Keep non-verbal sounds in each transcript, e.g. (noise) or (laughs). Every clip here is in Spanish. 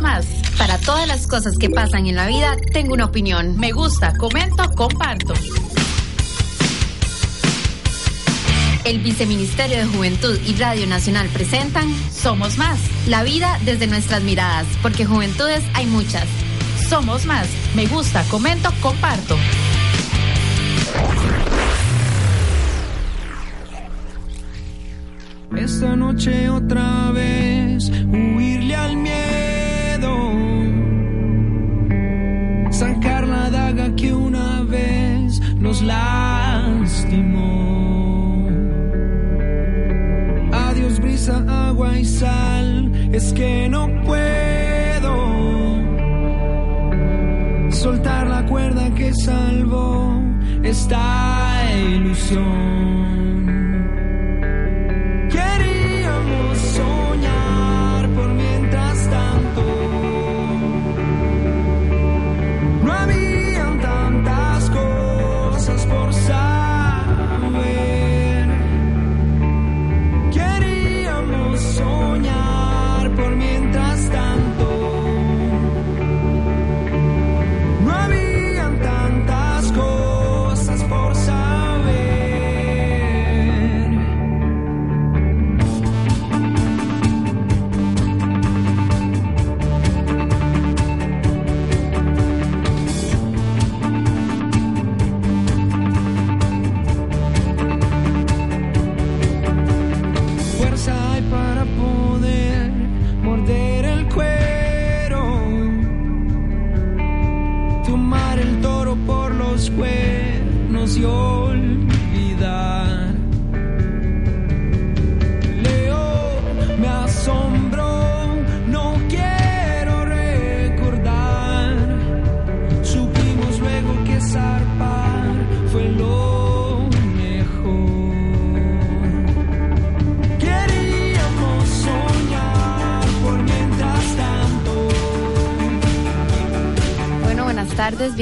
Más. Para todas las cosas que pasan en la vida, tengo una opinión. Me gusta, comento, comparto. El Viceministerio de Juventud y Radio Nacional presentan Somos más. La vida desde nuestras miradas, porque juventudes hay muchas. Somos más. Me gusta, comento, comparto. Esta noche otra vez daga que una vez nos lastimó. Adiós brisa, agua y sal, es que no puedo soltar la cuerda que salvó esta ilusión.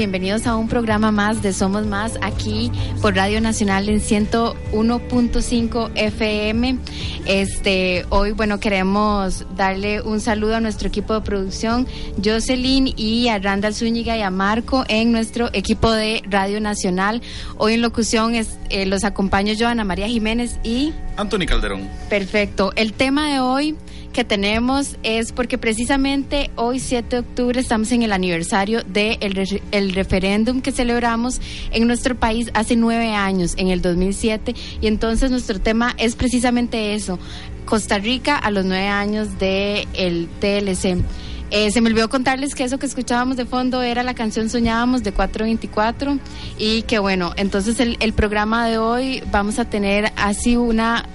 Bienvenidos a un programa más de Somos Más aquí por Radio Nacional en 101.5 FM. Este, hoy, bueno, queremos darle un saludo a nuestro equipo de producción, Jocelyn y a Randall Zúñiga y a Marco en nuestro equipo de Radio Nacional. Hoy en locución es, eh, los acompaño yo, Ana María Jiménez y... Anthony Calderón. Perfecto. El tema de hoy que tenemos es porque precisamente hoy 7 de octubre estamos en el aniversario del de el referéndum que celebramos en nuestro país hace nueve años, en el 2007, y entonces nuestro tema es precisamente eso, Costa Rica a los nueve años del el TLC. Eh, se me olvidó contarles que eso que escuchábamos de fondo era la canción Soñábamos de 424 y que bueno, entonces el, el programa de hoy vamos a tener así una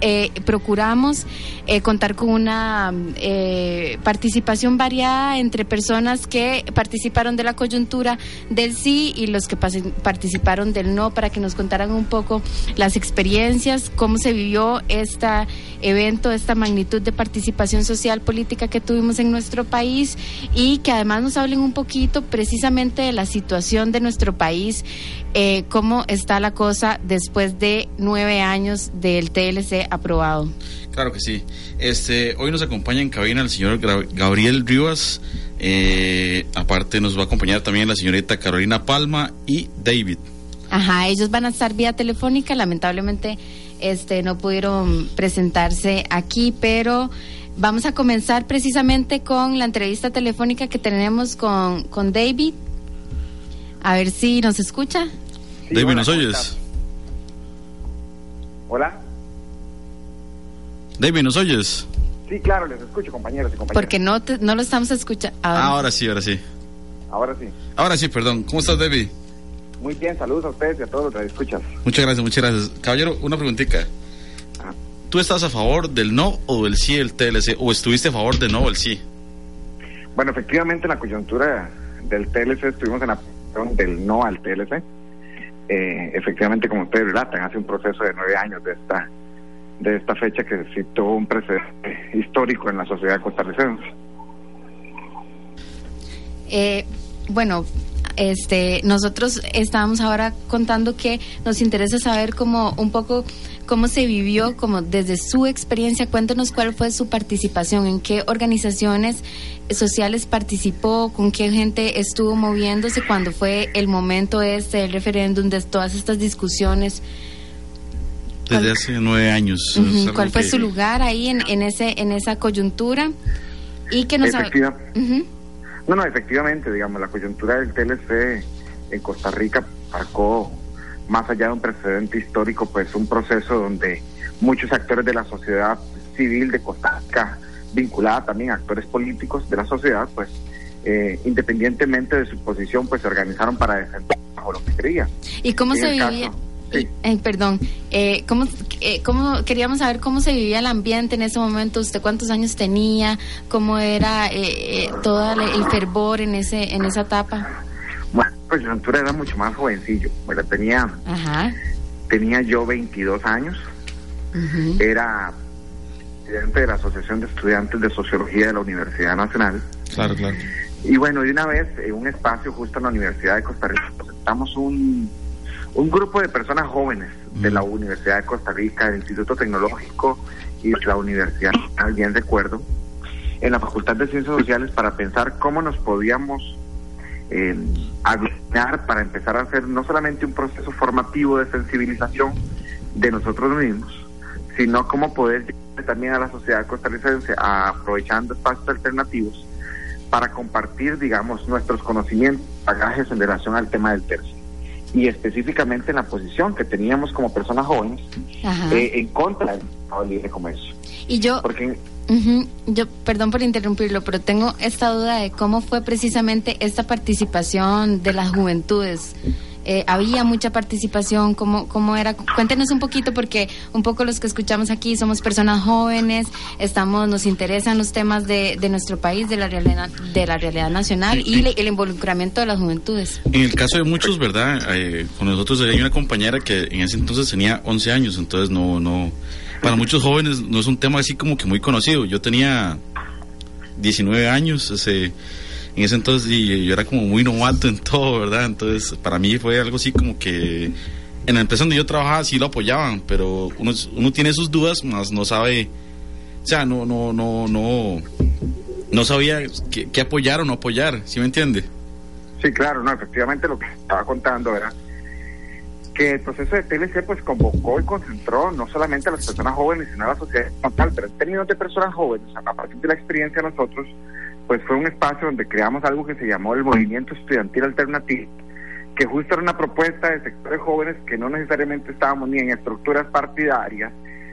eh, procuramos eh, contar con una eh, participación variada entre personas que participaron de la coyuntura del sí y los que participaron del no para que nos contaran un poco las experiencias, cómo se vivió este evento, esta magnitud de participación social política que tuvimos en nuestro país y que además nos hablen un poquito precisamente de la situación de nuestro país, eh, cómo está la cosa después de nueve años del TLC aprobado. Claro que sí. Este, hoy nos acompaña en cabina el señor Gabriel Rivas. eh, aparte nos va a acompañar también la señorita Carolina Palma y David. Ajá, ellos van a estar vía telefónica, lamentablemente este no pudieron presentarse aquí, pero vamos a comenzar precisamente con la entrevista telefónica que tenemos con, con David. A ver si nos escucha. Sí, David, ¿nos ¿cómo oyes? Hola. David, ¿nos oyes? Sí, claro, les escucho, compañeros y compañeras. Porque no, te- no lo estamos escuchando. Ah, ahora sí, ahora sí. Ahora sí. Ahora sí, perdón. ¿Cómo estás, David? Muy bien, saludos a ustedes y a todos los que escuchas. Muchas gracias, muchas gracias. Caballero, una preguntita. Ah. ¿Tú estás a favor del no o del sí del TLC? ¿O estuviste a favor del no o el sí? Bueno, efectivamente, en la coyuntura del TLC estuvimos en la del no al TLC. Eh, efectivamente, como ustedes relatan, hace un proceso de nueve años de esta de esta fecha que citó un precedente histórico en la sociedad costarricense. Eh, bueno, este, nosotros estábamos ahora contando que nos interesa saber como un poco cómo se vivió, como desde su experiencia, cuéntenos cuál fue su participación, en qué organizaciones sociales participó, con qué gente estuvo moviéndose cuando fue el momento este del referéndum, de todas estas discusiones. Desde hace nueve años. ¿Cuál fue su lugar ahí en, en, ese, en esa coyuntura? Y que nos... Efectiva. No, no, efectivamente, digamos, la coyuntura del TLC en Costa Rica marcó, más allá de un precedente histórico, pues un proceso donde muchos actores de la sociedad civil de Costa Rica, vinculada también a actores políticos de la sociedad, pues eh, independientemente de su posición, pues se organizaron para defender bajo lo que quería. ¿Y cómo se vivía? Eh, perdón, eh, ¿cómo, eh, ¿cómo, queríamos saber cómo se vivía el ambiente en ese momento? ¿Usted cuántos años tenía? ¿Cómo era eh, todo el fervor en ese en esa etapa? Bueno, pues yo era mucho más jovencillo. Bueno, tenía, tenía yo 22 años. Era presidente de la Asociación de Estudiantes de Sociología de la Universidad Nacional. Claro, claro. Y bueno, de una vez, en un espacio justo en la Universidad de Costa Rica, presentamos un un grupo de personas jóvenes de la. Universidad de Costa Rica, del Instituto Tecnológico y de la Universidad, bien recuerdo, en la Facultad de Ciencias Sociales para pensar cómo nos podíamos eh, aglutinar para empezar a hacer no solamente un proceso formativo de sensibilización de nosotros mismos, sino cómo poder llegar también a la sociedad costarricense aprovechando espacios alternativos para compartir, digamos, nuestros conocimientos, bagajes en relación al tema del tercio y específicamente en la posición que teníamos como personas jóvenes eh, en contra del libre comercio. Y yo, Porque, yo, perdón por interrumpirlo, pero tengo esta duda de cómo fue precisamente esta participación de las juventudes eh, había mucha participación, cómo, cómo era. Cuéntenos un poquito porque un poco los que escuchamos aquí somos personas jóvenes, estamos, nos interesan los temas de, de nuestro país, de la realidad, de la realidad nacional y el involucramiento de las juventudes. En el caso de muchos, ¿verdad? Eh, con nosotros hay una compañera que en ese entonces tenía 11 años, entonces no, no, para muchos jóvenes no es un tema así como que muy conocido. Yo tenía 19 años, ese en ese entonces yo era como muy novato en todo, ¿verdad? Entonces para mí fue algo así como que en la empresa donde yo trabajaba sí lo apoyaban, pero uno, uno tiene sus dudas, más no sabe, o sea, no, no, no, no, no sabía qué, apoyar o no apoyar, ¿sí me entiende? Sí, claro, no, efectivamente lo que estaba contando era que el proceso de TLC pues convocó y concentró no solamente a las personas jóvenes, sino a la sociedad total, pero en términos de personas jóvenes, a partir de la experiencia de nosotros, pues fue un espacio donde creamos algo que se llamó el Movimiento Estudiantil Alternativo, que justo era una propuesta de sectores jóvenes que no necesariamente estábamos ni en estructuras partidarias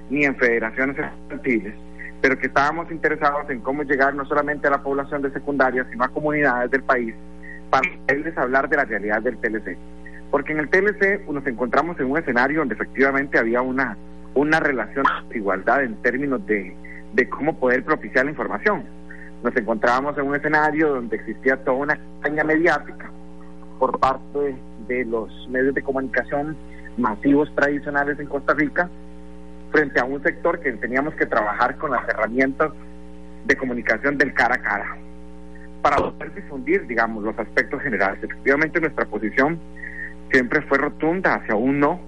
ni en federaciones estudiantiles, pero que estábamos interesados en cómo llegar no solamente a la población de secundaria, sino a comunidades del país para poderles hablar de la realidad del TLC. Porque en el TLC nos encontramos en un escenario donde efectivamente había una, una relación de igualdad en términos de, de cómo poder propiciar la información nos encontrábamos en un escenario donde existía toda una campaña mediática por parte de los medios de comunicación masivos tradicionales en Costa Rica frente a un sector que teníamos que trabajar con las herramientas de comunicación del cara a cara para poder difundir, digamos, los aspectos generales. Efectivamente, nuestra posición siempre fue rotunda hacia un no,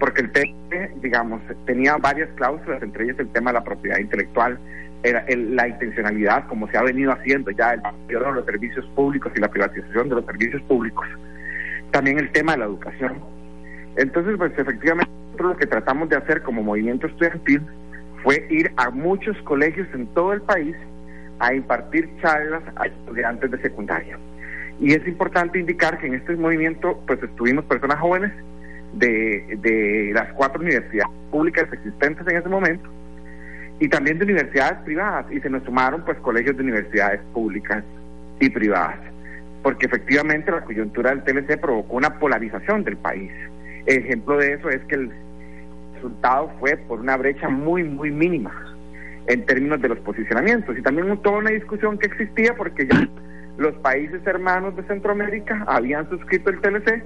porque el tema, digamos, tenía varias cláusulas, entre ellas el tema de la propiedad intelectual, la intencionalidad, como se ha venido haciendo ya el de los servicios públicos y la privatización de los servicios públicos. También el tema de la educación. Entonces, pues efectivamente, nosotros lo que tratamos de hacer como movimiento estudiantil fue ir a muchos colegios en todo el país a impartir charlas a estudiantes de secundaria. Y es importante indicar que en este movimiento, pues estuvimos personas jóvenes de, de las cuatro universidades públicas existentes en ese momento, y también de universidades privadas y se nos sumaron pues colegios de universidades públicas y privadas porque efectivamente la coyuntura del TLC provocó una polarización del país. Ejemplo de eso es que el resultado fue por una brecha muy muy mínima en términos de los posicionamientos y también toda una discusión que existía porque ya los países hermanos de Centroamérica habían suscrito el TLC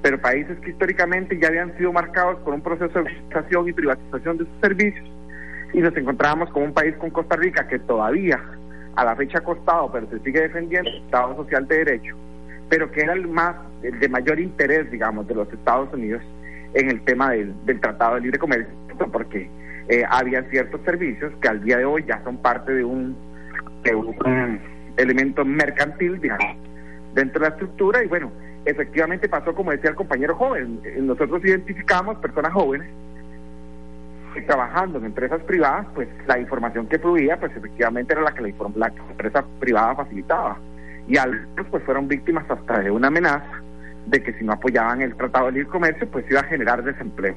pero países que históricamente ya habían sido marcados por un proceso de privatización y privatización de sus servicios y nos encontrábamos como un país con Costa Rica que todavía a la fecha ha costado, pero se sigue defendiendo Estado Social de Derecho, pero que era el más, el de mayor interés, digamos, de los Estados Unidos en el tema del, del Tratado de Libre Comercio, porque eh, había ciertos servicios que al día de hoy ya son parte de un, de un elemento mercantil, digamos, dentro de la estructura y bueno, efectivamente pasó como decía el compañero joven, nosotros identificamos personas jóvenes trabajando en empresas privadas, pues la información que fluía, pues efectivamente era la que la, la empresa privada facilitaba. Y algunos pues fueron víctimas hasta de una amenaza de que si no apoyaban el Tratado de Libre Comercio, pues iba a generar desempleo.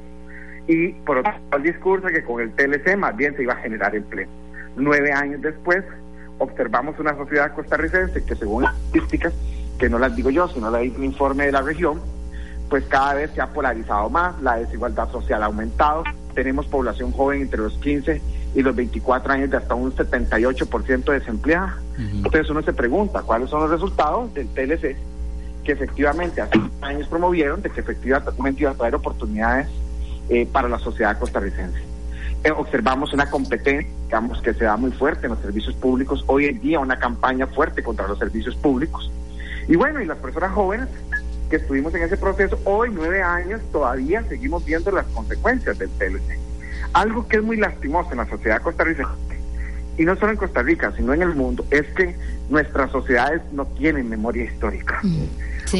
Y por otro lado, el discurso que con el TLC más bien se iba a generar empleo. Nueve años después, observamos una sociedad costarricense que según las estadísticas, que no las digo yo, sino la dice un informe de la región, pues cada vez se ha polarizado más, la desigualdad social ha aumentado, tenemos población joven entre los 15 y los 24 años de hasta un 78% desempleada. Entonces uno se pregunta cuáles son los resultados del TLC que efectivamente hace años promovieron de que efectivamente iba a traer oportunidades eh, para la sociedad costarricense. Eh, observamos una competencia, digamos, que se da muy fuerte en los servicios públicos. Hoy en día una campaña fuerte contra los servicios públicos. Y bueno, y las personas jóvenes que estuvimos en ese proceso, hoy, nueve años, todavía seguimos viendo las consecuencias del TLC. Algo que es muy lastimoso en la sociedad costarricense, y no solo en Costa Rica, sino en el mundo, es que nuestras sociedades no tienen memoria histórica.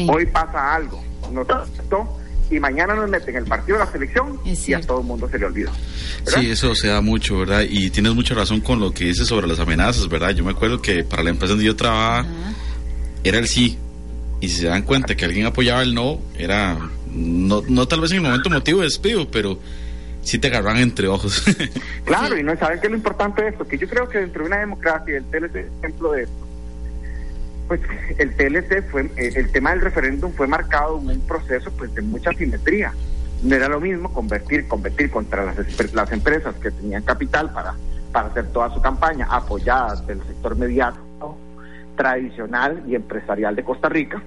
Hoy pasa algo, nos y mañana nos meten el partido de la selección y a todo el mundo se le olvida. Sí, eso se da mucho, ¿verdad? Y tienes mucha razón con lo que dices sobre las amenazas, ¿verdad? Yo me acuerdo que para la empresa donde yo trabajaba era el sí. Y si se dan cuenta que alguien apoyaba el no, era no, no tal vez en el momento motivo de despido, pero sí te agarran entre ojos. (laughs) claro, y no saben qué es lo importante de esto, que yo creo que dentro de una democracia, el TLC es ejemplo de esto. Pues el TLC fue, eh, el tema del referéndum fue marcado en un proceso pues de mucha simetría. No era lo mismo convertir, competir contra las, las empresas que tenían capital para, para hacer toda su campaña, apoyadas del sector mediático, tradicional y empresarial de Costa Rica,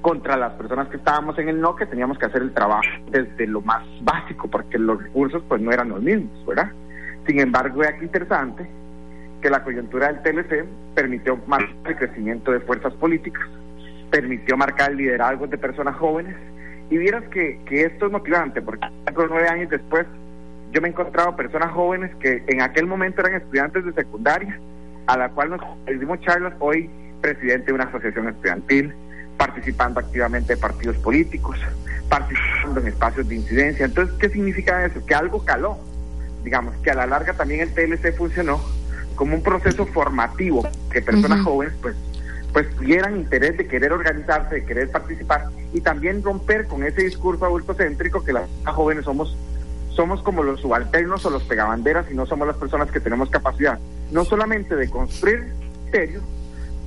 contra las personas que estábamos en el no, que teníamos que hacer el trabajo desde lo más básico, porque los recursos pues no eran los mismos, ¿verdad? Sin embargo, es aquí interesante que la coyuntura del TLC permitió marcar el crecimiento de fuerzas políticas, permitió marcar el liderazgo de personas jóvenes, y vieras que, que esto es motivante, porque nueve años después yo me he encontrado personas jóvenes que en aquel momento eran estudiantes de secundaria, a la cual nos dimos charlas, hoy presidente de una asociación estudiantil, participando activamente de partidos políticos, participando en espacios de incidencia. Entonces, ¿qué significa eso? Que algo caló. Digamos, que a la larga también el TLC funcionó como un proceso formativo, que personas jóvenes pues pues tuvieran interés de querer organizarse, de querer participar y también romper con ese discurso adultocéntrico que las jóvenes somos somos como los subalternos o los pegabanderas y no somos las personas que tenemos capacidad no solamente de construir criterios,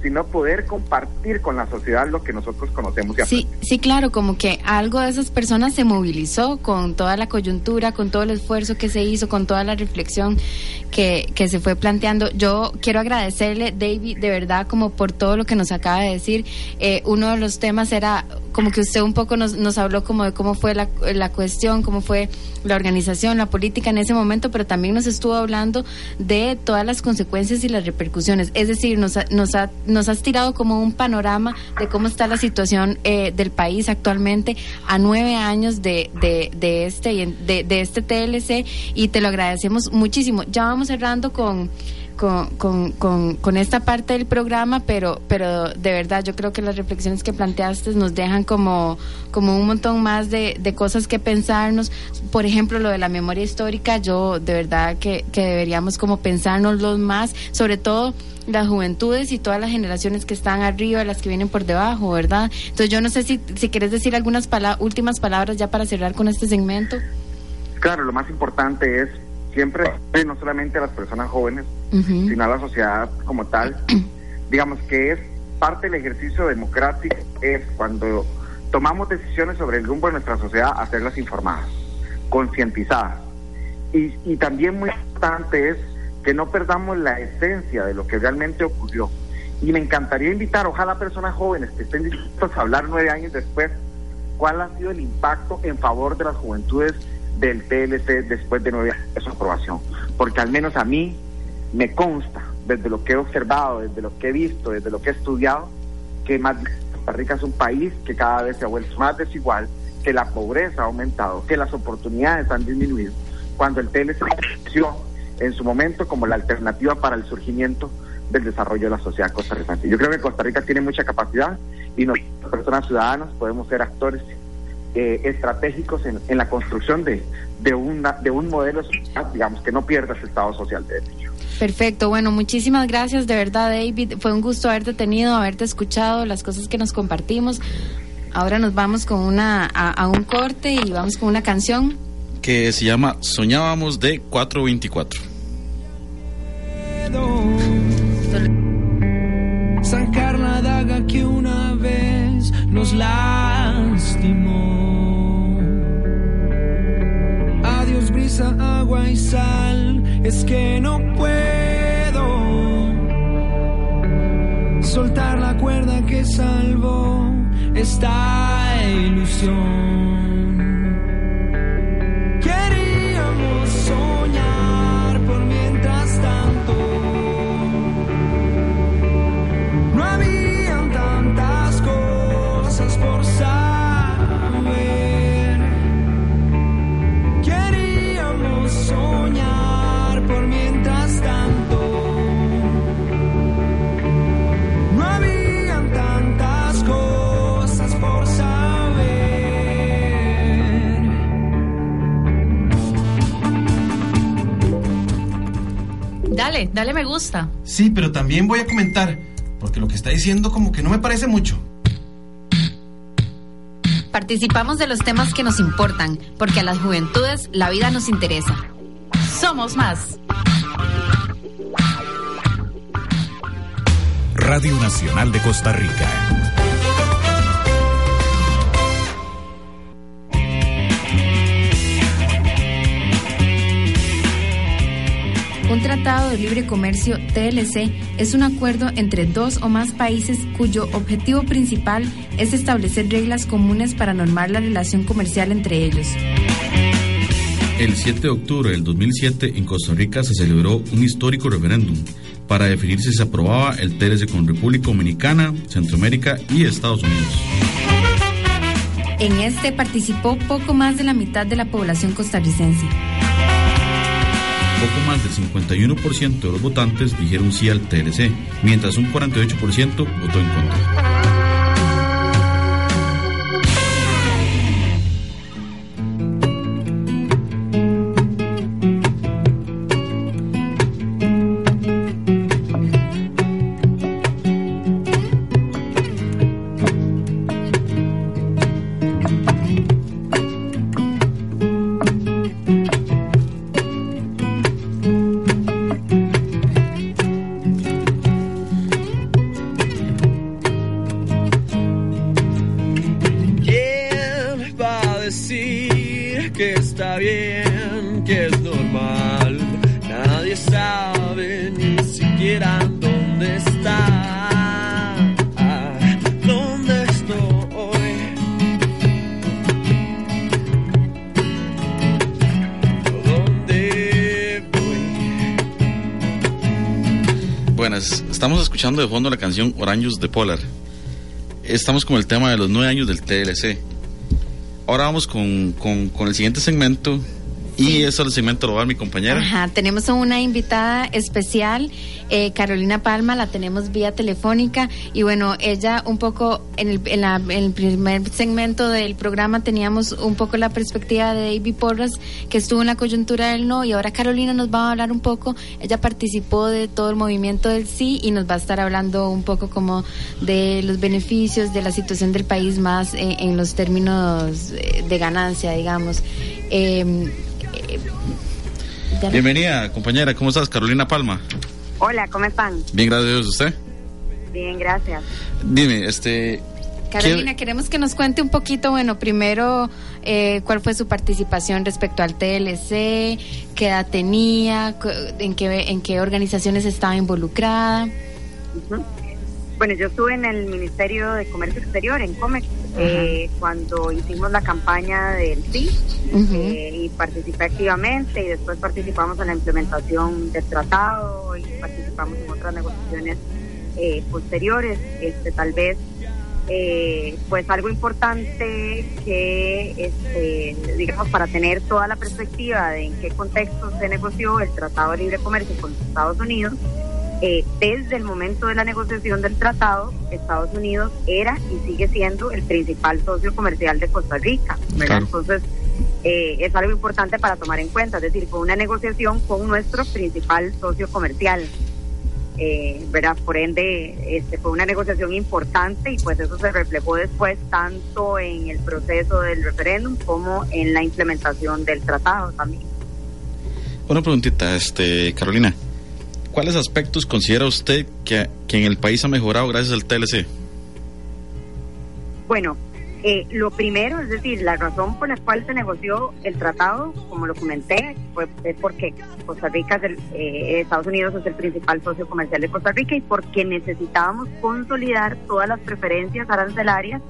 sino poder compartir con la sociedad lo que nosotros conocemos y Sí, sí, claro, como que algo de esas personas se movilizó con toda la coyuntura, con todo el esfuerzo que se hizo, con toda la reflexión que, que se fue planteando. Yo quiero agradecerle, David, de verdad, como por todo lo que nos acaba de decir. Eh, uno de los temas era como que usted un poco nos, nos habló como de cómo fue la, la cuestión, cómo fue la organización, la política en ese momento, pero también nos estuvo hablando de todas las consecuencias y las repercusiones. Es decir, nos, nos, ha, nos has tirado como un panorama de cómo está la situación eh, del país actualmente a nueve años de, de, este, de, de este TLC y te lo agradecemos muchísimo. Ya vamos cerrando con con, con, con, esta parte del programa, pero, pero de verdad yo creo que las reflexiones que planteaste nos dejan como, como un montón más de, de cosas que pensarnos. Por ejemplo, lo de la memoria histórica, yo de verdad que, que deberíamos como pensárnoslo más, sobre todo las juventudes y todas las generaciones que están arriba, las que vienen por debajo, ¿verdad? Entonces yo no sé si, si quieres decir algunas últimas palabras ya para cerrar con este segmento. Claro, lo más importante es siempre, no solamente a las personas jóvenes, sino a la sociedad como tal, (clears throat) digamos que es parte del ejercicio democrático, es cuando tomamos decisiones sobre el rumbo de nuestra sociedad, hacerlas informadas, concientizadas. Y, y también muy importante es que no perdamos la esencia de lo que realmente ocurrió. Y me encantaría invitar, ojalá personas jóvenes que estén dispuestos a hablar nueve años después, cuál ha sido el impacto en favor de las juventudes del TLC después de nueve años de su aprobación. Porque al menos a mí me consta, desde lo que he observado, desde lo que he visto, desde lo que he estudiado, que más Costa Rica es un país que cada vez se ha vuelto más desigual, que la pobreza ha aumentado, que las oportunidades han disminuido, cuando el TLC creció en su momento como la alternativa para el surgimiento del desarrollo de la sociedad costarricense. Yo creo que Costa Rica tiene mucha capacidad y nosotros, personas ciudadanas, podemos ser actores eh, estratégicos en, en, la construcción de, de, una, de un modelo social, digamos, que no pierda ese Estado social de derecho. Perfecto, bueno, muchísimas gracias de verdad David, fue un gusto haberte tenido, haberte escuchado, las cosas que nos compartimos. Ahora nos vamos con una a, a un corte y vamos con una canción que se llama Soñábamos de 424. Sacar la daga que una vez nos lastimó. Agua y sal. Es que no puedo soltar la cuerda que salvó esta ilusión. Dale, dale me gusta. Sí, pero también voy a comentar, porque lo que está diciendo como que no me parece mucho. Participamos de los temas que nos importan, porque a las juventudes la vida nos interesa. Somos más. Radio Nacional de Costa Rica. Un tratado de libre comercio TLC es un acuerdo entre dos o más países cuyo objetivo principal es establecer reglas comunes para normar la relación comercial entre ellos. El 7 de octubre del 2007 en Costa Rica se celebró un histórico referéndum para definir si se aprobaba el TLC con República Dominicana, Centroamérica y Estados Unidos. En este participó poco más de la mitad de la población costarricense. Poco más del 51% de los votantes dijeron sí al TLC, mientras un 48% votó en contra. De fondo la canción Orange de Polar. Estamos con el tema de los nueve años del TLC. Ahora vamos con, con, con el siguiente segmento. Y eso el segmento lo va a mi compañera. Ajá, tenemos a una invitada especial, eh, Carolina Palma, la tenemos vía telefónica y bueno, ella un poco en el, en, la- en el primer segmento del programa teníamos un poco la perspectiva de David Porras que estuvo en la coyuntura del no y ahora Carolina nos va a hablar un poco, ella participó de todo el movimiento del sí y nos va a estar hablando un poco como de los beneficios de la situación del país más eh, en los términos eh, de ganancia, digamos. Eh, eh, Bienvenida, compañera. ¿Cómo estás, Carolina Palma? Hola, ¿cómo están? Bien, gracias a Dios. ¿Usted? Bien, gracias. Dime, este. Carolina, ¿qué- queremos que nos cuente un poquito, bueno, primero, eh, cuál fue su participación respecto al TLC, qué edad tenía, cu- en qué, en qué organizaciones estaba involucrada. Bueno, yo estuve en el Ministerio de Comercio Exterior, en COMEX, eh, cuando hicimos la campaña del sí Ujú. eh, y participé activamente y después participamos en la implementación del tratado y participamos en otras negociaciones eh, posteriores. Este, tal vez eh, pues algo importante que, este, digamos, para tener toda la perspectiva de en qué contexto se negoció el Tratado de Libre Comercio con los Estados Unidos, eh, desde el momento de la negociación del tratado, Estados Unidos era y sigue siendo el principal socio comercial de Costa Rica. Entonces, eh, es algo importante para tomar en cuenta, es decir, fue una negociación con nuestro principal socio comercial. Eh, ¿verdad? Por ende, este, fue una negociación importante y pues eso se reflejó después tanto en el proceso del referéndum como en la implementación del tratado también. Una preguntita, este, Carolina. ¿Cuáles aspectos considera usted que, que en el país ha mejorado gracias al TLC? Bueno, eh, lo primero, es decir, la razón por la cual se negoció el tratado, como lo comenté, fue, es porque Costa Rica, es el, eh, Estados Unidos es el principal socio comercial de Costa Rica y porque necesitábamos consolidar todas las preferencias arancelarias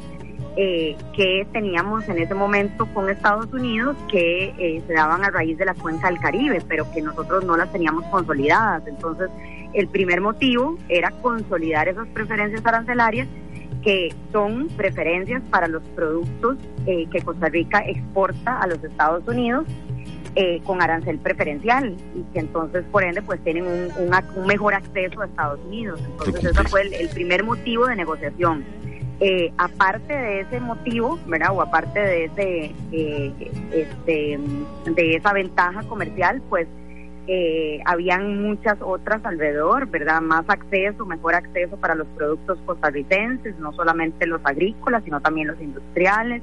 eh, que teníamos en ese momento con Estados Unidos que se daban a raíz de la cuenca del Caribe, pero que nosotros no las teníamos consolidadas. Entonces, el primer motivo era consolidar esas preferencias arancelarias que son preferencias para los productos eh, que Costa Rica exporta a los Estados Unidos eh, con arancel preferencial y que entonces por ende pues tienen un, mejor acceso a Estados Unidos. Entonces ese fue el, primer motivo de negociación. Eh, aparte de ese motivo, ¿verdad? O aparte de ese este, de esa ventaja comercial, pues eh, habían muchas otras alrededor, ¿verdad? Más acceso, mejor acceso para los productos costarricenses, no solamente los agrícolas, sino también los industriales,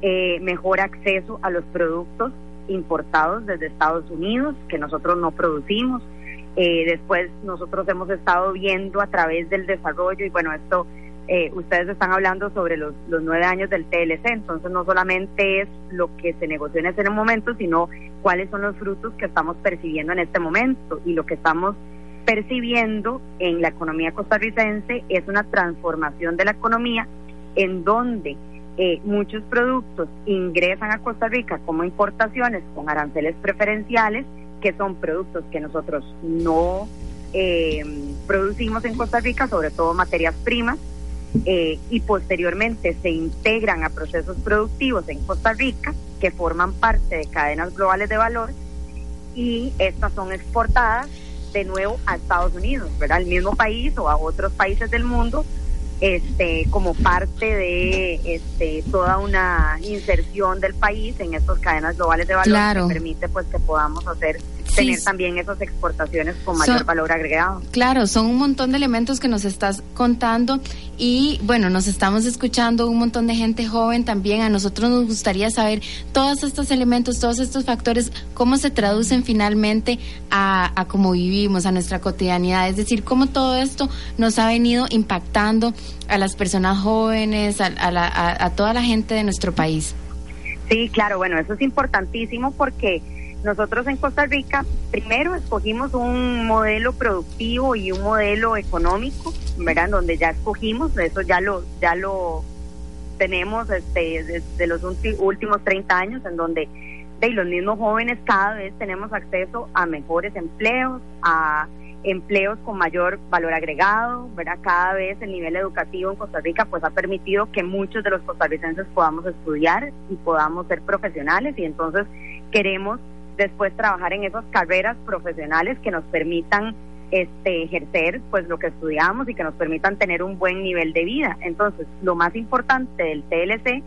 eh, mejor acceso a los productos importados desde Estados Unidos, que nosotros no producimos. Eh, después nosotros hemos estado viendo a través del desarrollo, y bueno, esto eh, ustedes están hablando sobre los, los nueve años del TLC, entonces no solamente es lo que se negoció en ese momento, sino cuáles son los frutos que estamos percibiendo en este momento. Y lo que estamos percibiendo en la economía costarricense es una transformación de la economía en donde eh, muchos productos ingresan a Costa Rica como importaciones con aranceles preferenciales, que son productos que nosotros no eh, producimos en Costa Rica, sobre todo materias primas, eh, y posteriormente se integran a procesos productivos en Costa Rica que forman parte de cadenas globales de valor y estas son exportadas de nuevo a Estados Unidos, ¿verdad? Al mismo país o a otros países del mundo este como parte de este toda una inserción del país en estas cadenas globales de valor que permite pues que podamos hacer tener también esas exportaciones con mayor valor agregado. Claro, son un montón de elementos que nos estás contando y bueno, nos estamos escuchando un montón de gente joven también. A nosotros nos gustaría saber todos estos elementos, todos estos factores, cómo se traducen finalmente a, a cómo vivimos, a nuestra cotidianidad. Es decir, cómo todo esto nos ha venido impactando a las personas jóvenes, a, a, a toda la gente de nuestro país. Sí, claro, bueno, eso es importantísimo porque nosotros en Costa Rica primero escogimos un modelo productivo y un modelo económico, ¿verdad? Donde ya escogimos, eso ya lo ya lo tenemos este desde los últimos 30 años en donde de los mismos jóvenes cada vez tenemos acceso a mejores empleos, a empleos con mayor valor agregado, ¿verdad? Cada vez el nivel educativo en Costa Rica pues ha permitido que muchos de los costarricenses podamos estudiar y podamos ser profesionales y entonces queremos después trabajar en esas carreras profesionales que nos permitan este, ejercer pues lo que estudiamos y que nos permitan tener un buen nivel de vida. Entonces, lo más importante del TLC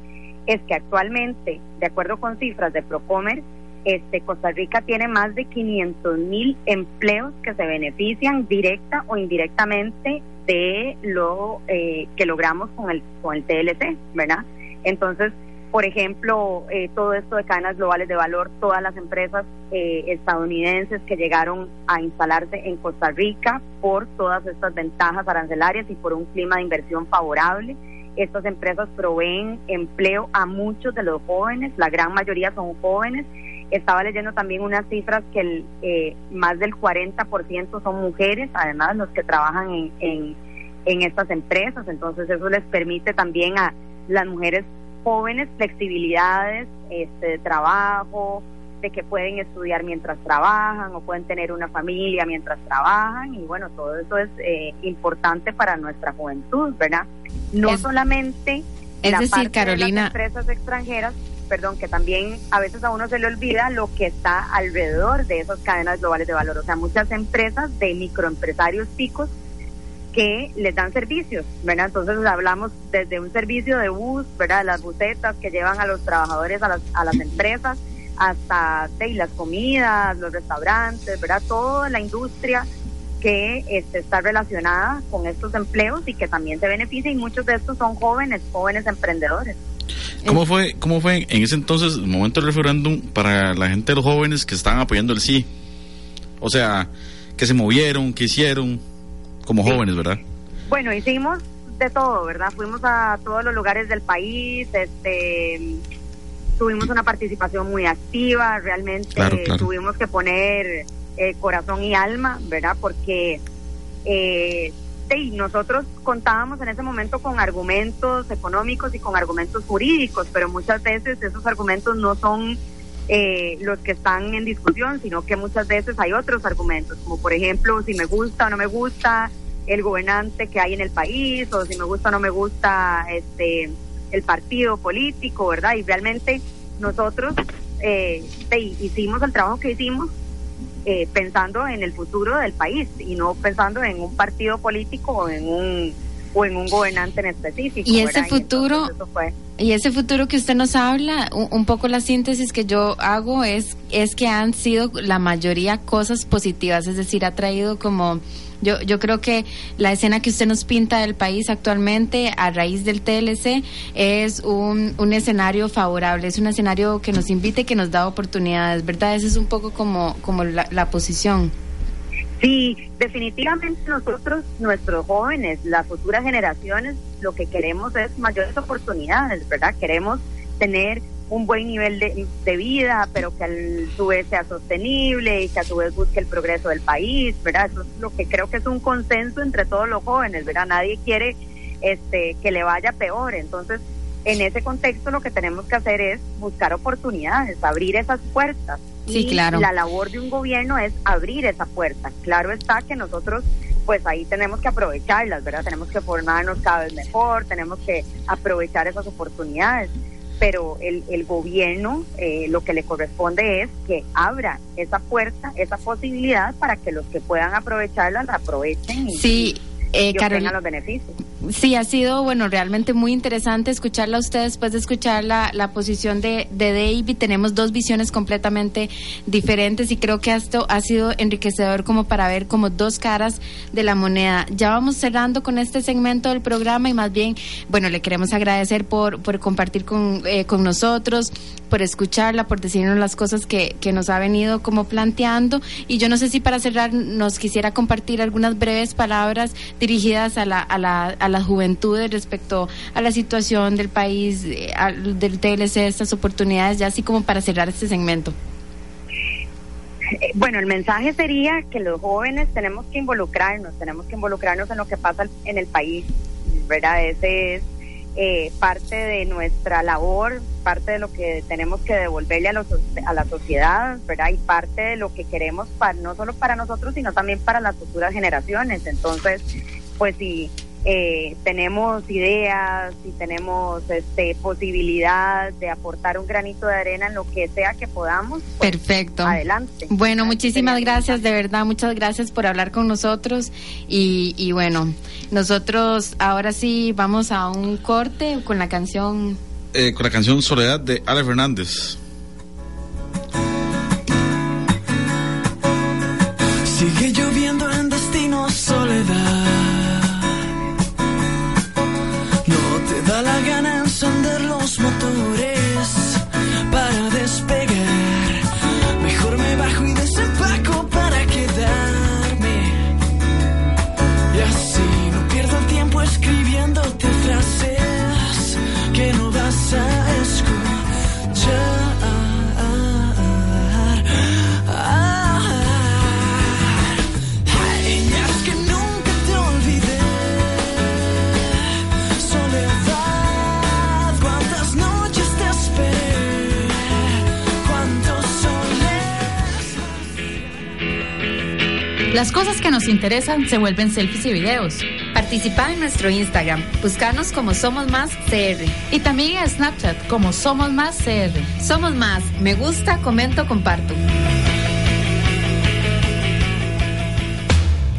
es que actualmente, de acuerdo con cifras de Procomer, este, Costa Rica tiene más de 500 mil empleos que se benefician directa o indirectamente de lo eh, que logramos con el, con el TLC, ¿verdad? Entonces, por ejemplo, eh, todo esto de cadenas globales de valor, todas las empresas eh, estadounidenses que llegaron a instalarse en Costa Rica por todas estas ventajas arancelarias y por un clima de inversión favorable. Estas empresas proveen empleo a muchos de los jóvenes, la gran mayoría son jóvenes. Estaba leyendo también unas cifras que el, eh, más del 40% son mujeres, además los que trabajan en, en, en estas empresas, entonces eso les permite también a las mujeres jóvenes flexibilidades este, de trabajo, de que pueden estudiar mientras trabajan o pueden tener una familia mientras trabajan y bueno, todo eso es eh, importante para nuestra juventud, ¿verdad? No Es- solamente es la decir, parte de Carolina- las empresas extranjeras, perdón, que también a veces a uno se le olvida lo que está alrededor de esas cadenas globales de valor, o sea, muchas empresas de microempresarios picos que les dan servicios, ¿verdad? Entonces hablamos desde un servicio de bus, ¿verdad? Las busetas que llevan a los trabajadores a las, a las empresas, hasta de, las comidas, los restaurantes, ¿verdad? Toda la industria que este, está relacionada con estos empleos y que también se beneficia y muchos de estos son jóvenes, jóvenes emprendedores. ¿Cómo fue, ¿Cómo fue en ese entonces, el momento del referéndum, para la gente los jóvenes que estaban apoyando el sí? O sea, que se movieron, que hicieron, como Sí. jóvenes, ¿verdad? Bueno, hicimos de todo, ¿verdad? Fuimos a todos los lugares del país, este, tuvimos una participación muy activa, realmente Claro, claro. tuvimos que poner eh, corazón y alma, ¿verdad? Porque eh, sí, nosotros contábamos en ese momento con argumentos económicos y con argumentos jurídicos, pero muchas veces esos argumentos no son eh, los que están en discusión, sino que muchas veces hay otros argumentos, como por ejemplo si me gusta o no me gusta el gobernante que hay en el país, o si me gusta o no me gusta este el partido político, ¿verdad? Y realmente nosotros eh, hicimos el trabajo que hicimos eh, pensando en el futuro del país y no pensando en un partido político o en un o en un gobernante en específico. Y ese ¿verdad? futuro- Y ese futuro que usted nos habla, un, un poco la síntesis que yo hago es, es que han sido la mayoría cosas positivas, es decir, ha traído como, yo, yo creo que la escena que usted nos pinta del país actualmente a raíz del TLC es un, un escenario favorable, es un escenario que nos invita y que nos da oportunidades, ¿verdad? Esa es un poco como, como la, la posición. Sí, definitivamente nosotros, nuestros jóvenes, las futuras generaciones, lo que queremos es mayores oportunidades, ¿verdad? Queremos tener un buen nivel de, de vida, pero que a su vez sea sostenible y que a su vez busque el progreso del país, ¿verdad? Eso es lo que creo que es un consenso entre todos los jóvenes, ¿verdad? Nadie quiere este que le vaya peor, entonces en ese contexto lo que tenemos que hacer es buscar oportunidades, abrir esas puertas. Sí, Y claro. La labor de un gobierno es abrir esa puerta. Claro está que nosotros pues ahí tenemos que aprovecharlas, ¿verdad? Tenemos que formarnos cada vez mejor, tenemos que aprovechar esas oportunidades. Pero el, el gobierno eh, lo que le corresponde es que abra esa puerta, esa posibilidad para que los que puedan aprovecharla la aprovechen y, Sí, eh, Carolina. los beneficios. Sí, ha sido, bueno, realmente muy interesante escucharla a usted después de escuchar la, la posición de, de David. Tenemos dos visiones completamente diferentes y creo que esto ha sido enriquecedor como para ver como dos caras de la moneda. Ya vamos cerrando con este segmento del programa y más bien, bueno, le queremos agradecer por, por compartir con, eh, con nosotros, por escucharla, por decirnos las cosas que, que nos ha venido como planteando. Y yo no sé si para cerrar nos quisiera compartir algunas breves palabras dirigidas a la, a la, a las juventudes respecto a la situación del país, eh, al- del TLC, estas oportunidades, ya así como para cerrar este segmento. Eh, Bueno, el mensaje sería que los jóvenes tenemos que involucrarnos, tenemos que involucrarnos en lo que pasa en el país, ¿verdad? Ese es eh, parte de nuestra labor, parte de lo que tenemos que devolverle a, los, a la sociedad, ¿verdad? Y parte de lo que queremos para, no solo para nosotros, sino también para las futuras generaciones. Entonces, pues si eh, tenemos ideas, si tenemos este, posibilidad de aportar un granito de arena en lo que sea que podamos, pues, Perfecto. adelante. Bueno, muchísimas gracias, de verdad, muchas gracias por hablar con nosotros. Y, y bueno, nosotros ahora sí vamos a un corte con la canción. Eh, con la canción Soledad de Ale Fernández. Sigue lloviendo Las cosas que nos interesan se vuelven selfies y videos. Participa en nuestro Instagram. Buscanos como Somos Más CR. Y también en Snapchat como Somos Más CR. Somos Más. Me gusta, comento, comparto.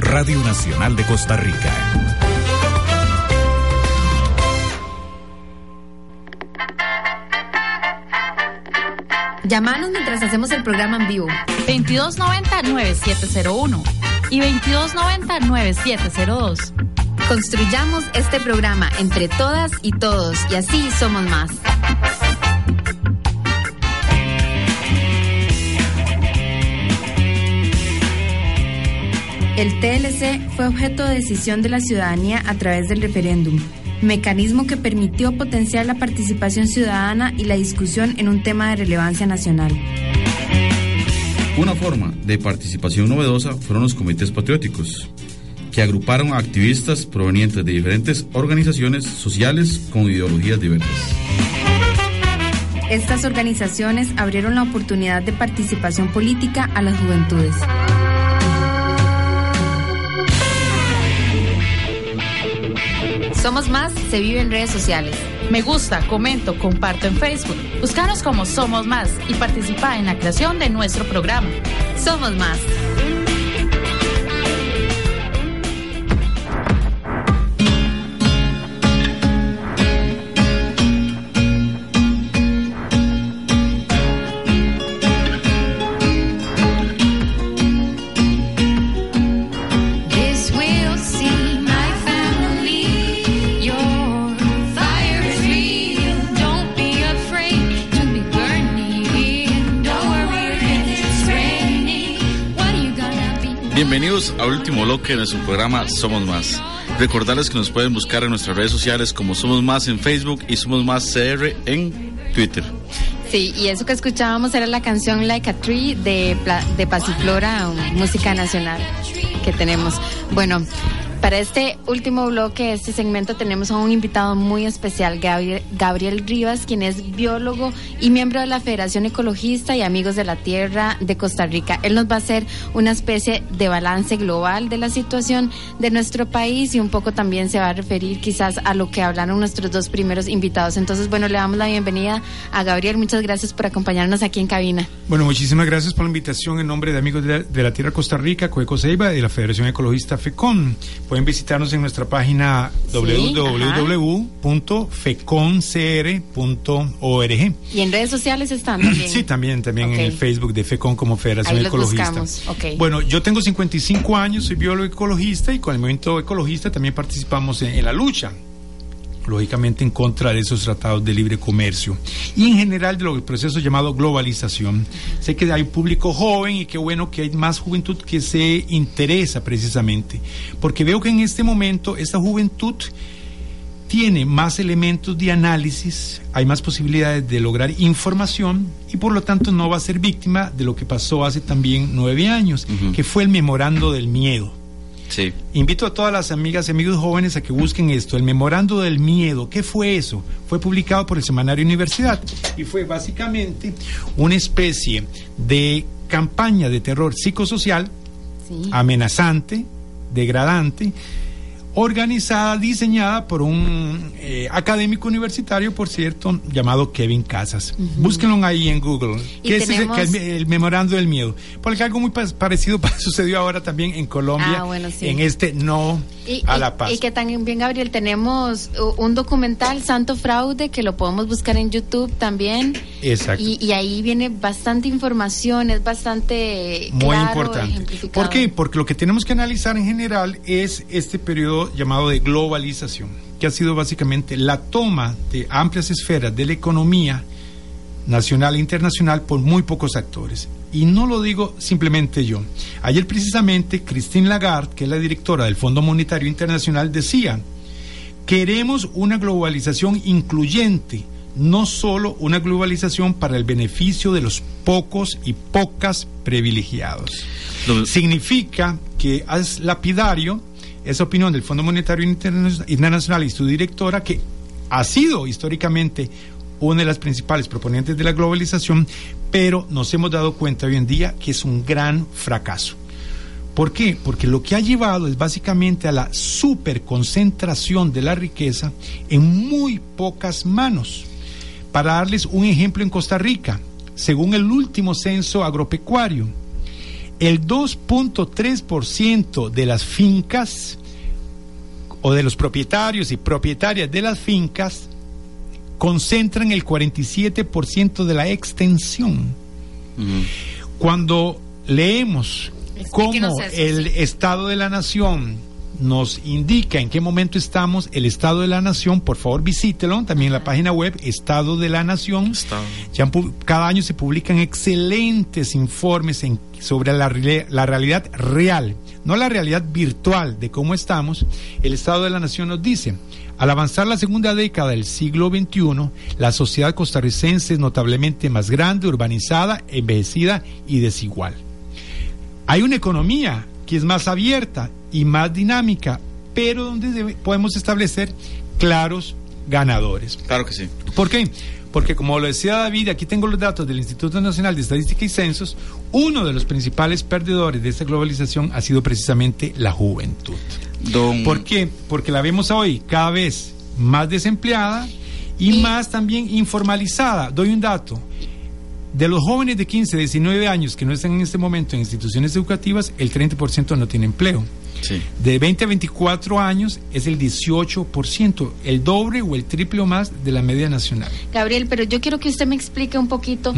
Radio Nacional de Costa Rica. Llámanos mientras hacemos el programa en vivo. 2290-9701 y 2290-9702. Construyamos este programa entre todas y todos y así somos más. El TLC fue objeto de decisión de la ciudadanía a través del referéndum, mecanismo que permitió potenciar la participación ciudadana y la discusión en un tema de relevancia nacional. Una forma de participación novedosa fueron los comités patrióticos, que agruparon a activistas provenientes de diferentes organizaciones sociales con ideologías diversas. Estas organizaciones abrieron la oportunidad de participación política a las juventudes. Somos Más se vive en redes sociales. Me gusta, comento, comparto en Facebook. Búscanos como Somos Más y participa en la creación de nuestro programa. Somos Más. Bienvenidos al último bloque de nuestro programa Somos Más. Recordarles que nos pueden buscar en nuestras redes sociales como Somos Más en Facebook y Somos Más CR en Twitter. Sí, y eso que escuchábamos era la canción Like a Tree de, de Pasiflora, música nacional que tenemos. Bueno, para este último bloque, este segmento, tenemos a un invitado muy especial, Gabriel, Rivas, quien es biólogo y miembro de la Federación Ecologista y Amigos de la Tierra de Costa Rica. Él nos va a hacer una especie de balance global de la situación de nuestro país y un poco también se va a referir quizás a lo que hablaron nuestros dos primeros invitados. Entonces, bueno, le damos la bienvenida a Gabriel. Muchas gracias por acompañarnos aquí en cabina. Bueno, muchísimas gracias por la invitación en nombre de Amigos de la, Tierra Costa Rica, Coeco Ceiba, de la Federación Ecologista FECON. Pueden visitarnos en nuestra página www.feconcr.org. Y en redes sociales están también. Sí, también, también en el Facebook de FECON como Federación Ahí Ecologista. buscamos, ok. Bueno, yo tengo 55 años, soy biólogo ecologista y con el movimiento ecologista también participamos en, en la lucha lógicamente en contra de esos tratados de libre comercio y en general de lo el proceso llamado globalización. Sé que hay un público joven y qué bueno que hay más juventud que se interesa precisamente, porque veo que en este momento esta juventud tiene más elementos de análisis, hay más posibilidades de lograr información y por lo tanto no va a ser víctima de lo que pasó hace también nueve años, que fue el memorando del miedo. Sí. Invito a todas las amigas y amigos jóvenes a que busquen esto, el memorando del miedo. ¿Qué fue eso? Fue publicado por el Semanario Universidad y fue básicamente una especie de campaña de terror psicosocial Sí. amenazante, degradante, organizada, diseñada por un eh, académico universitario, por cierto, llamado Kevin Casas. Búsquenlo ahí en Google. Que es el, memorando del miedo. Porque algo muy pa- parecido pa- (laughs) sucedió ahora también en Colombia, Ah, bueno, sí. en este no Y, a la paz. y que también, Gabriel, tenemos uh, un documental, Santo Fraude, que lo podemos buscar en YouTube también. Exacto. Y, y ahí viene bastante información, es bastante Muy claro, importante. ¿Por qué? Porque lo que tenemos que analizar en general es este periodo llamado de globalización, que ha sido básicamente la toma de amplias esferas de la economía nacional e internacional por muy pocos actores. Y no lo digo simplemente yo. Ayer precisamente Christine Lagarde, que es la directora del Fondo Monetario Internacional, decía, queremos una globalización incluyente, no solo una globalización para el beneficio de los pocos y pocas privilegiados. Significa que es lapidario esa opinión del Fondo Monetario Interna- Internacional y su directora, que ha sido históricamente una de las principales proponentes de la globalización, pero nos hemos dado cuenta hoy en día que es un gran fracaso. ¿Por qué? Porque lo que ha llevado es básicamente a la superconcentración de la riqueza en muy pocas manos. Para darles un ejemplo en Costa Rica, según el último censo agropecuario, el 2.3% de las fincas o de los propietarios y propietarias de las fincas concentran el 47% de la extensión. Cuando leemos cómo el sí. Estado de la Nación nos indica en qué momento estamos, el Estado de la Nación, por favor visítelo, también en la página web, Estado de la Nación. Ya cada año se publican excelentes informes en- sobre la, la realidad real, no la realidad virtual de cómo estamos. El Estado de la Nación nos dice, al avanzar la segunda década del siglo XXI, la sociedad costarricense es notablemente más grande, urbanizada, envejecida y desigual. Hay una economía que es más abierta y más dinámica, pero donde debe- podemos establecer claros ganadores. Claro que sí. ¿Por qué? Porque como lo decía David, aquí tengo los datos del Instituto Nacional de Estadística y Censos, uno de los principales perdedores de esta globalización ha sido precisamente la juventud. Don, ¿Por qué? Porque la vemos hoy cada vez más desempleada y, más también informalizada. Doy un dato. De los jóvenes de 15, 19 años que no están en este momento en instituciones educativas, el 30% no tiene empleo. Sí. De 20 a 24 años es el 18%, el doble o el triple o más de la media nacional. Gabriel, pero yo quiero que usted me explique un poquito.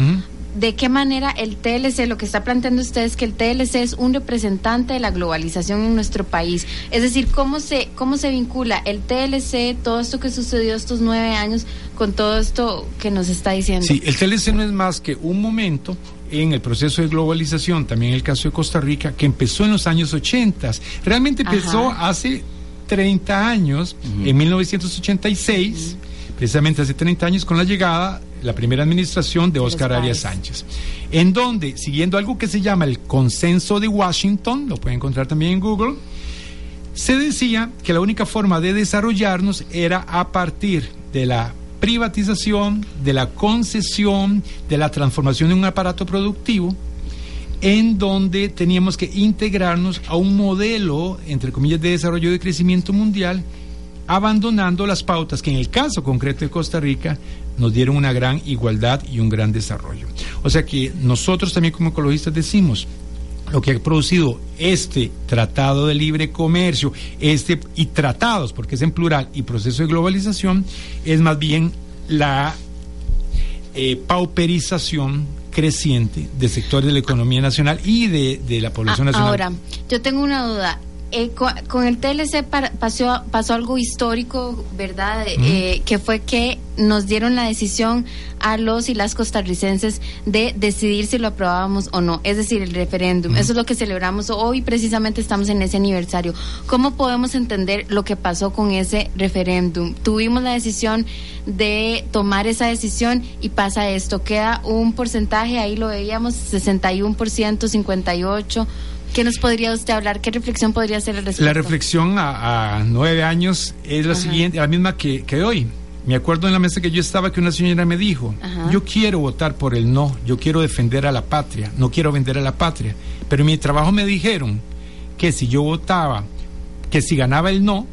De qué manera el TLC, lo que está planteando usted es que el TLC es un representante de la globalización en nuestro país. Es decir, cómo se, cómo se vincula el TLC, todo esto que sucedió estos nueve años, con todo esto que nos está diciendo. Sí, el TLC no es más que un momento en el proceso de globalización, también en el caso de Costa Rica, que empezó en los años 80. Realmente empezó Ajá. hace 30 años, en 1986, precisamente hace 30 años, con la llegada, la primera administración de Oscar Arias. Sánchez, en donde, siguiendo algo que se llama el consenso de Washington, lo pueden encontrar también en Google, se decía que la única forma de desarrollarnos era a partir de la privatización, de la concesión, de la transformación de un aparato productivo, en donde teníamos que integrarnos a un modelo, entre comillas, de desarrollo y de crecimiento mundial, abandonando las pautas que en el caso concreto de Costa Rica nos dieron una gran igualdad y un gran desarrollo. O sea que nosotros también como ecologistas decimos, lo que ha producido este tratado de libre comercio, este y tratados, porque es en plural, y proceso de globalización, es más bien la eh, pauperización creciente de sectores de la economía nacional y de, de la población Ah, nacional. Ahora, yo tengo una duda. Eh, co- con, el TLC para- pasó, pasó algo histórico, ¿verdad? Eh, que fue que nos dieron la decisión a los y las costarricenses de decidir si lo aprobábamos o no, es decir, el referéndum. Eso es lo que celebramos hoy, precisamente estamos en ese aniversario. ¿Cómo podemos entender lo que pasó con ese referéndum? Tuvimos la decisión de tomar esa decisión y pasa esto, queda un porcentaje, ahí lo veíamos, 61%, 58%. ¿Qué nos podría usted hablar? ¿Qué reflexión podría hacer al respecto? La reflexión a, a nueve años es la Ajá. siguiente, la misma que, que hoy. Me acuerdo en la mesa que yo estaba que una señora me dijo, Ajá. yo quiero votar por el no, yo quiero defender a la patria, no quiero vender a la patria. Pero en mi trabajo me dijeron que si yo votaba, que si ganaba el no,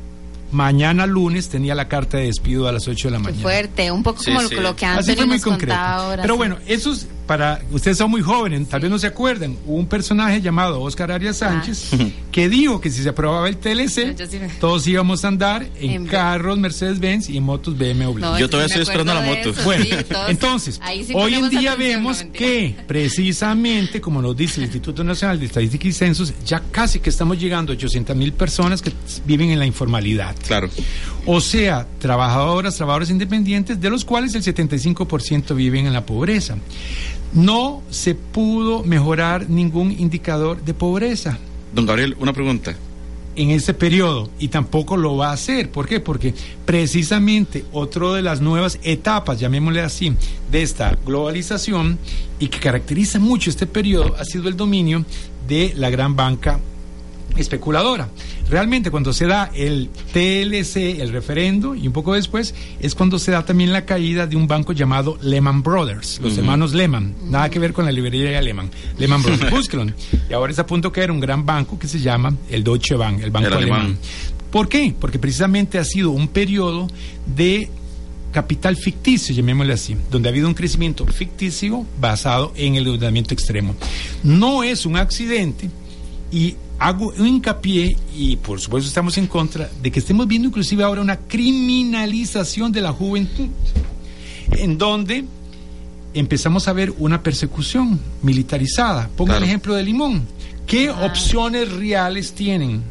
mañana lunes tenía la carta de despido a las 8 de la Qué mañana. fuerte, un poco Sí, como sí. lo que Así antes fue muy concreto. ahora. Pero sí. bueno, eso es para ustedes son muy jóvenes, tal vez no se acuerdan. Hubo un personaje llamado Oscar Arias Sánchez (laughs) que dijo que si se aprobaba el TLC, Ah. Yo sí me- todos íbamos a andar en, En- carros Mercedes-Benz y en motos BMW. No, Yo todavía estoy esperando la moto. eso, Bueno, sí, todos- entonces, sí hoy en día atención, vemos no, que precisamente, como nos dice el Instituto Nacional de Estadística y Censos, ya casi que estamos llegando a 800 mil personas que viven en la informalidad. Claro. O sea, trabajadoras, trabajadores independientes, de los cuales el 75% viven en la pobreza. No se pudo mejorar ningún indicador de pobreza Don Gabriel, una pregunta. en ese periodo y tampoco lo va a hacer. ¿Por qué? Porque precisamente otra de las nuevas etapas, llamémosle así, de esta globalización y que caracteriza mucho este periodo ha sido el dominio de la gran banca especuladora. Realmente cuando se da el TLC, el referendo, y un poco después, es cuando se da también la caída de un banco llamado Lehman Brothers, los hermanos Lehman, nada que ver con la librería Lehman, Lehman Brothers, (laughs) búsquelo. Y ahora está a punto de caer un gran banco que se llama el Deutsche Bank, el banco El alemán. alemán. ¿Por qué? Porque precisamente ha sido un periodo de capital ficticio, llamémosle así, donde ha habido un crecimiento ficticio basado en el endeudamiento extremo. No es un accidente y hago un hincapié, y por supuesto estamos en contra, de que estemos viendo inclusive ahora una criminalización de la juventud, en donde empezamos a ver una persecución militarizada. Ponga el ejemplo de Limón. ¿Qué opciones reales tienen?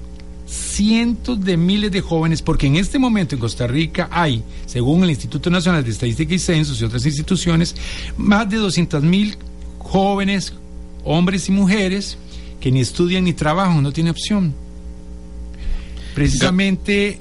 Cientos de miles de jóvenes, porque en este momento en Costa Rica hay, según el Instituto Nacional de Estadística y Censos y otras instituciones, más de 200 mil jóvenes, hombres y mujeres, que ni estudian ni trabajan, no tienen opción. Precisamente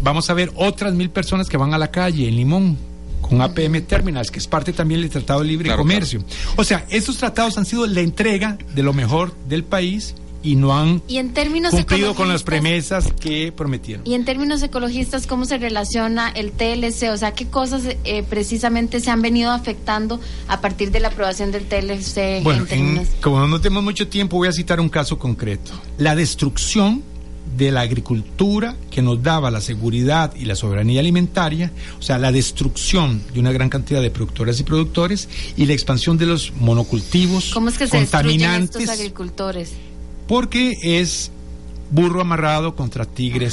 vamos a ver otras mil personas que van a la calle en Limón con APM Terminals, que es parte también del Tratado de Libre Claro, Comercio. O sea, estos tratados han sido la entrega de lo mejor del país y no han Y en términos cumplido con las promesas que prometieron. Y en términos ecologistas, ¿cómo se relaciona el TLC? O sea, ¿qué cosas eh, precisamente se han venido afectando a partir de la aprobación del TLC Bueno, en términos... en- como no tenemos mucho tiempo, voy a citar un caso concreto. La destrucción de la agricultura que nos daba la seguridad y la soberanía alimentaria, o sea, la destrucción de una gran cantidad de productoras y productores y la expansión de los monocultivos ¿Cómo es que se contaminantes, estos agricultores? Porque es burro amarrado contra tigre.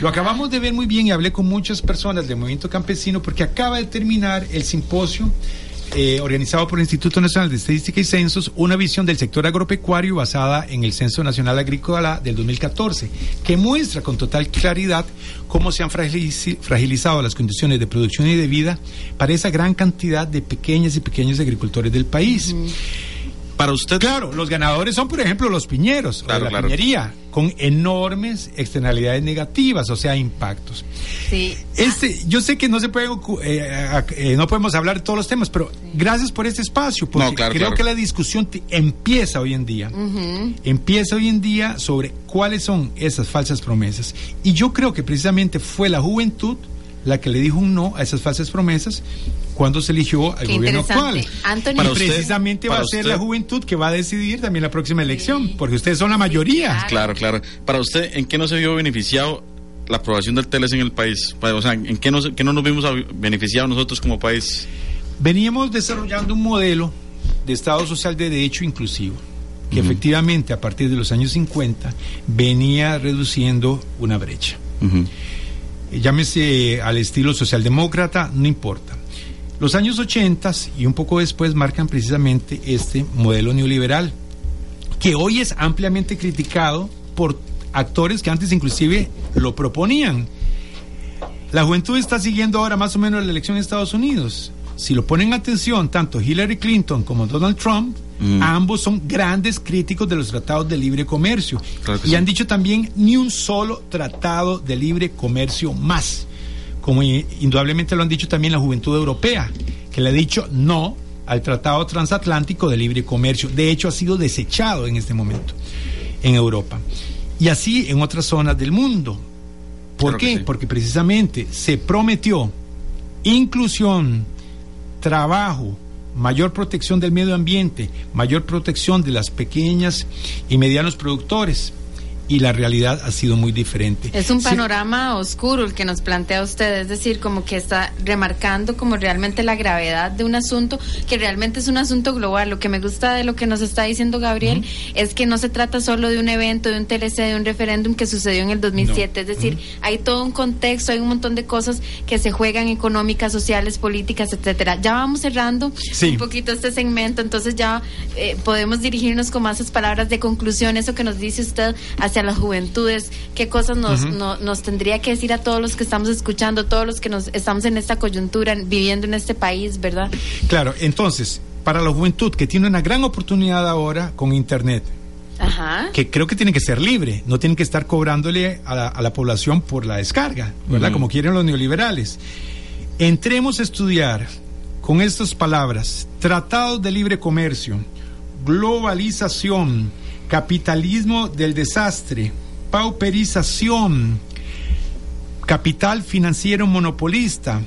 Lo acabamos de ver muy bien y hablé con muchas personas del movimiento campesino porque acaba de terminar el simposio eh, organizado por el Instituto Nacional de Estadística y Censos, una visión del sector agropecuario basada en el Censo Nacional Agrícola del 2014, que muestra con total claridad cómo se han fragilizado las condiciones de producción y de vida para esa gran cantidad de pequeñas y pequeños agricultores del país. Para usted, Claro, los ganadores son, por ejemplo, los piñeros, o Claro, la claro. piñería, con enormes externalidades negativas, o sea, impactos. Sí. Este, yo sé que no se puede, ocu- eh, eh, no podemos hablar de todos los temas, pero gracias por este espacio, porque No, claro, creo claro. que la discusión te- empieza hoy en día. Empieza hoy en día sobre cuáles son esas falsas promesas. Y yo creo que precisamente fue la juventud la que le dijo un no a esas falsas promesas cuando se eligió al Qué gobierno actual. interesante. Anthony, Para y usted- precisamente va a ser usted- la juventud que va a decidir también la próxima elección, porque ustedes son la mayoría. claro, claro. Para usted, ¿en qué no se vio beneficiado la aprobación del TLC en el país? Pa- O sea, ¿en qué qué no nos vimos a- beneficiados nosotros como país? Veníamos desarrollando un modelo de Estado social de derecho inclusivo, que efectivamente a partir de los años 50 venía reduciendo una brecha. Llámese al estilo socialdemócrata, no importa. Los años 80 y un poco después marcan precisamente este modelo neoliberal, que hoy es ampliamente criticado por actores que antes inclusive lo proponían. La juventud está siguiendo ahora más o menos la elección en Estados Unidos. Si lo ponen atención, tanto Hillary Clinton como Donald Trump, Mm. ambos son grandes críticos de los tratados de libre comercio. Claro y sí. han dicho también ni un solo tratado de libre comercio más. Como indudablemente lo han dicho también la juventud europea, que le ha dicho no al tratado transatlántico de libre comercio. De hecho, ha sido desechado en este momento en Europa. Y así en otras zonas del mundo. ¿Por Claro qué? sí. Porque precisamente se prometió inclusión, trabajo, mayor protección del medio ambiente, mayor protección de las pequeñas y medianos productores. Y la realidad ha sido muy diferente. Es un Sí, panorama oscuro el que nos plantea usted, es decir, como que está remarcando como realmente la gravedad de un asunto que realmente es un asunto global. Lo que me gusta de lo que nos está diciendo Gabriel es que no se trata solo de un evento, de un TLC, de un referéndum que sucedió en el 2007. Es decir, hay todo un contexto, hay un montón de cosas que se juegan económicas, sociales, políticas, etcétera. Ya vamos cerrando Sí. un poquito este segmento, entonces ya eh, podemos dirigirnos con más esas palabras de conclusión, eso que nos dice usted hacia las juventudes, qué cosas nos, no- nos tendría que decir a todos los que estamos escuchando, todos los que nos estamos en esta coyuntura, viviendo en este país, ¿verdad? Claro, entonces, para la juventud que tiene una gran oportunidad ahora con Internet, Ajá. que creo que tiene que ser libre, no tienen que estar cobrándole a la, a la población por la descarga, ¿verdad? Como quieren los neoliberales. Entremos a estudiar con estas palabras, tratados de libre comercio, globalización, capitalismo del desastre, pauperización, capital financiero monopolista,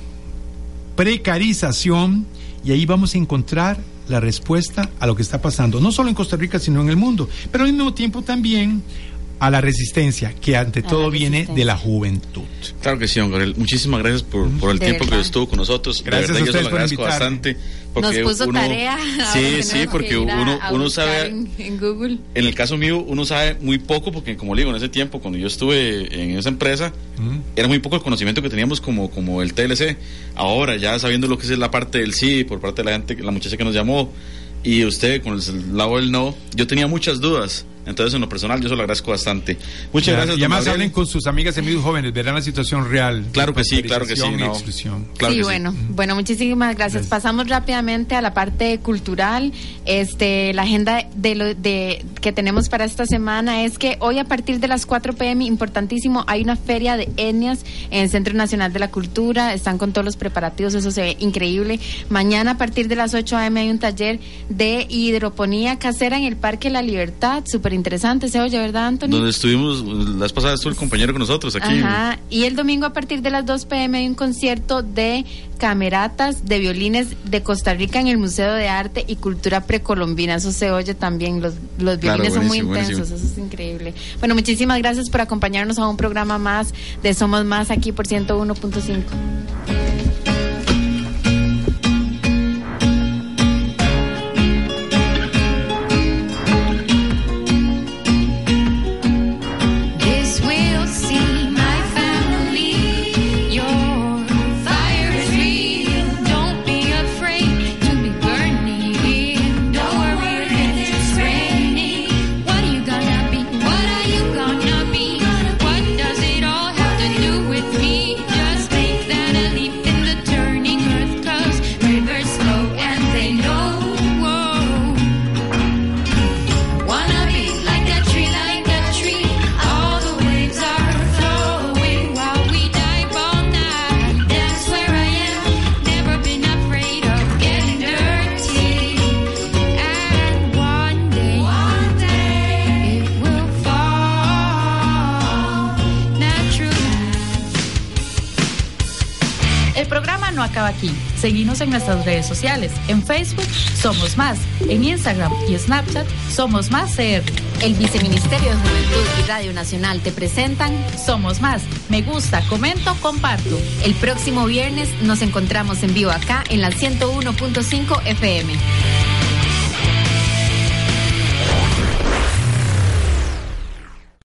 precarización, y ahí vamos a encontrar la respuesta a lo que está pasando, no solo en Costa Rica, sino en el mundo, pero al mismo tiempo también a la resistencia, que ante A todo viene de la juventud. Claro que sí, don Gabriel. Muchísimas gracias por, por el De tiempo que verdad. estuvo con nosotros. Gracias de a verdad, yo se ustedes lo por agradezco bastante. Porque Nos puso uno, tarea. Sí, sí, que porque uno, uno sabe. En, en Google. En el caso mío, uno sabe muy poco, porque como le digo, en ese tiempo, cuando yo estuve en esa empresa, era muy poco el conocimiento que teníamos como, como el TLC. Ahora, ya sabiendo lo que es la parte del sí, por parte de la gente, la muchacha que nos llamó, y usted con el lado del no, yo tenía muchas dudas. Entonces, en lo personal, yo se lo agradezco bastante. Muchas Ya, gracias, Y además Gabriel. hablen con sus amigas y amigos jóvenes, verán la situación real. Claro que sí, claro que sí, no. exclusión. Claro sí, que sí. bueno, bueno, muchísimas gracias. Pasamos rápidamente a la parte cultural. Este, la agenda de lo de que tenemos para esta semana es que hoy a partir de las 4 pm, importantísimo, hay una feria de etnias en el Centro Nacional de la Cultura. Están con todos los preparativos, eso se ve increíble. Mañana a partir de las 8 am hay un taller de hidroponía casera en el Parque La Libertad, súper interesante, se oye, ¿verdad, Anthony? Donde estuvimos, la vez pasada estuvo el compañero con nosotros aquí. Ajá. Y el domingo a partir de las 2 pm hay un concierto de cameratas de violines de Costa Rica en el Museo de Arte y Cultura Precolombina. Eso se oye también. Los, los Claro, violines son muy intensos. buenísimo. Eso es increíble. Bueno, muchísimas gracias por acompañarnos a un programa más de Somos Más aquí por 101.5. Seguimos en nuestras redes sociales. En Facebook somos más. En Instagram y Snapchat somos más CR. El Viceministerio de Juventud y Radio Nacional te presentan Somos más. Me gusta, comento, comparto. el próximo viernes. Nos encontramos en vivo acá en la 101.5 FM.